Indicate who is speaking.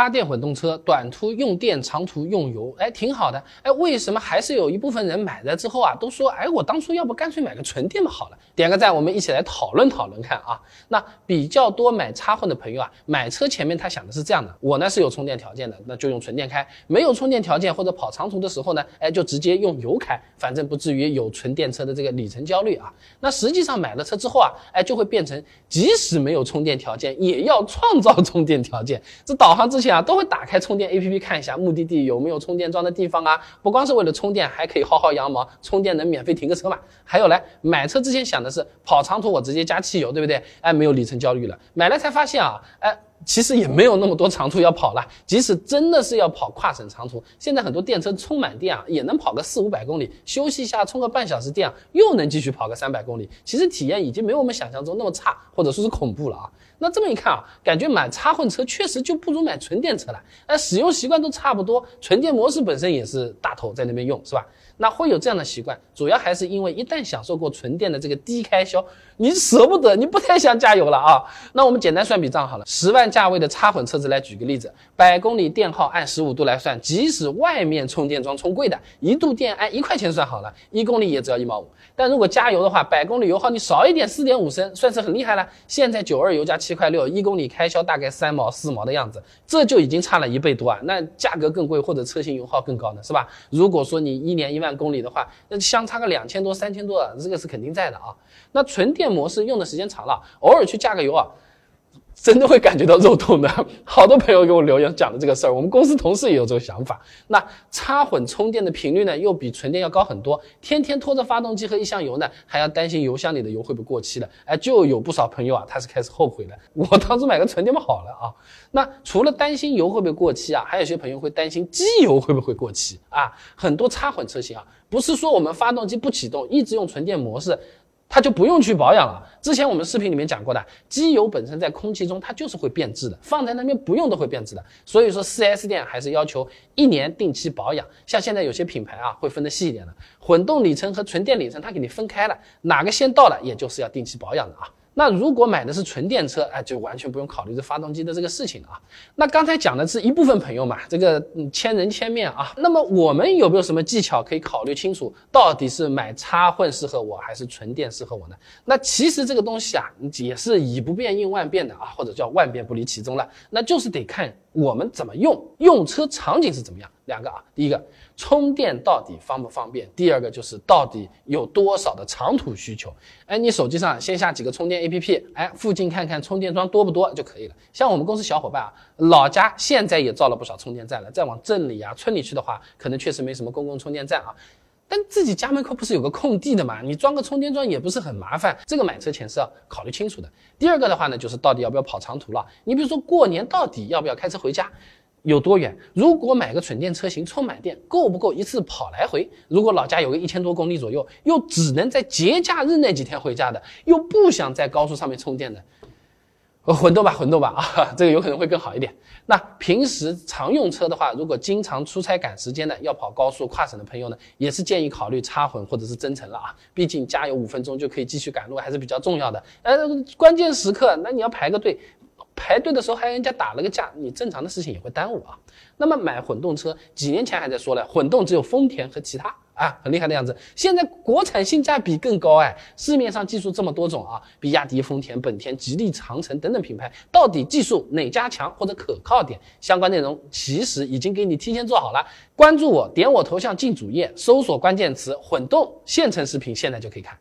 Speaker 1: 插电混动车短途用电，长途用油，哎，挺好的。哎，为什么还是有一部分人买了之后啊，都说，哎，我当初要不干脆买个纯电的好了。点个赞，我们一起来讨论讨论看啊。那比较多买插混的朋友啊，买车前面他想的是这样的，我呢是有充电条件的，那就用纯电开；没有充电条件或者跑长途的时候呢，哎，就直接用油开，反正不至于有纯电车的这个里程焦虑啊。那实际上买了车之后啊，哎，就会变成即使没有充电条件，也要创造充电条件。这导航之前。啊，都会打开充电 APP 看一下目的地有没有充电桩的地方啊，不光是为了充电，还可以薅薅羊毛，充电能免费停个车嘛。还有嘞买车之前想的是跑长途我直接加汽油，对不对？哎，没有里程焦虑了。买了才发现啊，哎。其实也没有那么多长途要跑了，即使真的是要跑跨省长途，现在很多电车充满电啊，也能跑个四五百公里，休息一下充个半小时电啊，又能继续跑个三百公里。其实体验已经没有我们想象中那么差，或者说是恐怖了啊。那这么一看啊，感觉买插混车确实就不如买纯电车了。那使用习惯都差不多，纯电模式本身也是大头在那边用，是吧？那会有这样的习惯，主要还是因为一旦享受过纯电的这个低开销，你舍不得，你不太想加油了啊。那我们简单算笔账好了，十万价位的插混车子来举个例子，百公里电耗按十五度来算，即使外面充电桩充贵的，一度电按一块钱算好了，一公里也只要一毛五。但如果加油的话，百公里油耗你少一点四点五升，算是很厉害了。现在九二油加七块六，一公里开销大概三毛四毛的样子，这就已经差了一倍多啊。那价格更贵或者车型油耗更高呢，是吧？如果说你一年一万。公里的话，那相差个两千多、三千多，这个是肯定在的啊。那纯电模式用的时间长了，偶尔去加个油啊。真的会感觉到肉痛的，好多朋友给我留言讲的这个事儿，我们公司同事也有这个想法。那插混充电的频率呢，又比纯电要高很多，天天拖着发动机和一箱油呢，还要担心油箱里的油会不会过期了。哎，就有不少朋友啊，他是开始后悔了，我当初买个纯电不好了啊。那除了担心油会不会过期啊，还有些朋友会担心机油会不会过期啊。很多插混车型啊，不是说我们发动机不启动，一直用纯电模式。它就不用去保养了。之前我们视频里面讲过的，机油本身在空气中它就是会变质的，放在那边不用都会变质的。所以说，4S 店还是要求一年定期保养。像现在有些品牌啊，会分得细一点的，混动里程和纯电里程它给你分开了，哪个先到了，也就是要定期保养的啊。那如果买的是纯电车，哎，就完全不用考虑这发动机的这个事情了啊。那刚才讲的是一部分朋友嘛，这个千人千面啊。那么我们有没有什么技巧可以考虑清楚，到底是买插混适合我，还是纯电适合我呢？那其实这个东西啊，也是以不变应万变的啊，或者叫万变不离其宗了。那就是得看。我们怎么用？用车场景是怎么样？两个啊，第一个充电到底方不方便？第二个就是到底有多少的长途需求？哎，你手机上先下几个充电 APP，哎，附近看看充电桩多不多就可以了。像我们公司小伙伴啊，老家现在也造了不少充电站了，再往镇里啊、村里去的话，可能确实没什么公共充电站啊。但自己家门口不是有个空地的嘛？你装个充电桩也不是很麻烦。这个买车前是要考虑清楚的。第二个的话呢，就是到底要不要跑长途了？你比如说过年到底要不要开车回家，有多远？如果买个纯电车型，充满电够不够一次跑来回？如果老家有个一千多公里左右，又只能在节假日那几天回家的，又不想在高速上面充电的。混动吧，混动吧啊，这个有可能会更好一点。那平时常用车的话，如果经常出差赶时间的，要跑高速跨省的朋友呢，也是建议考虑插混或者是增程了啊。毕竟加油五分钟就可以继续赶路，还是比较重要的。呃，关键时刻那你要排个队。排队的时候还人家打了个架，你正常的事情也会耽误啊。那么买混动车，几年前还在说了，混动只有丰田和其他啊，很厉害的样子。现在国产性价比更高哎，市面上技术这么多种啊，比亚迪、丰田、本田、吉利、长城等等品牌，到底技术哪家强或者可靠点？相关内容其实已经给你提前做好了。关注我，点我头像进主页，搜索关键词混动，现成视频现在就可以看。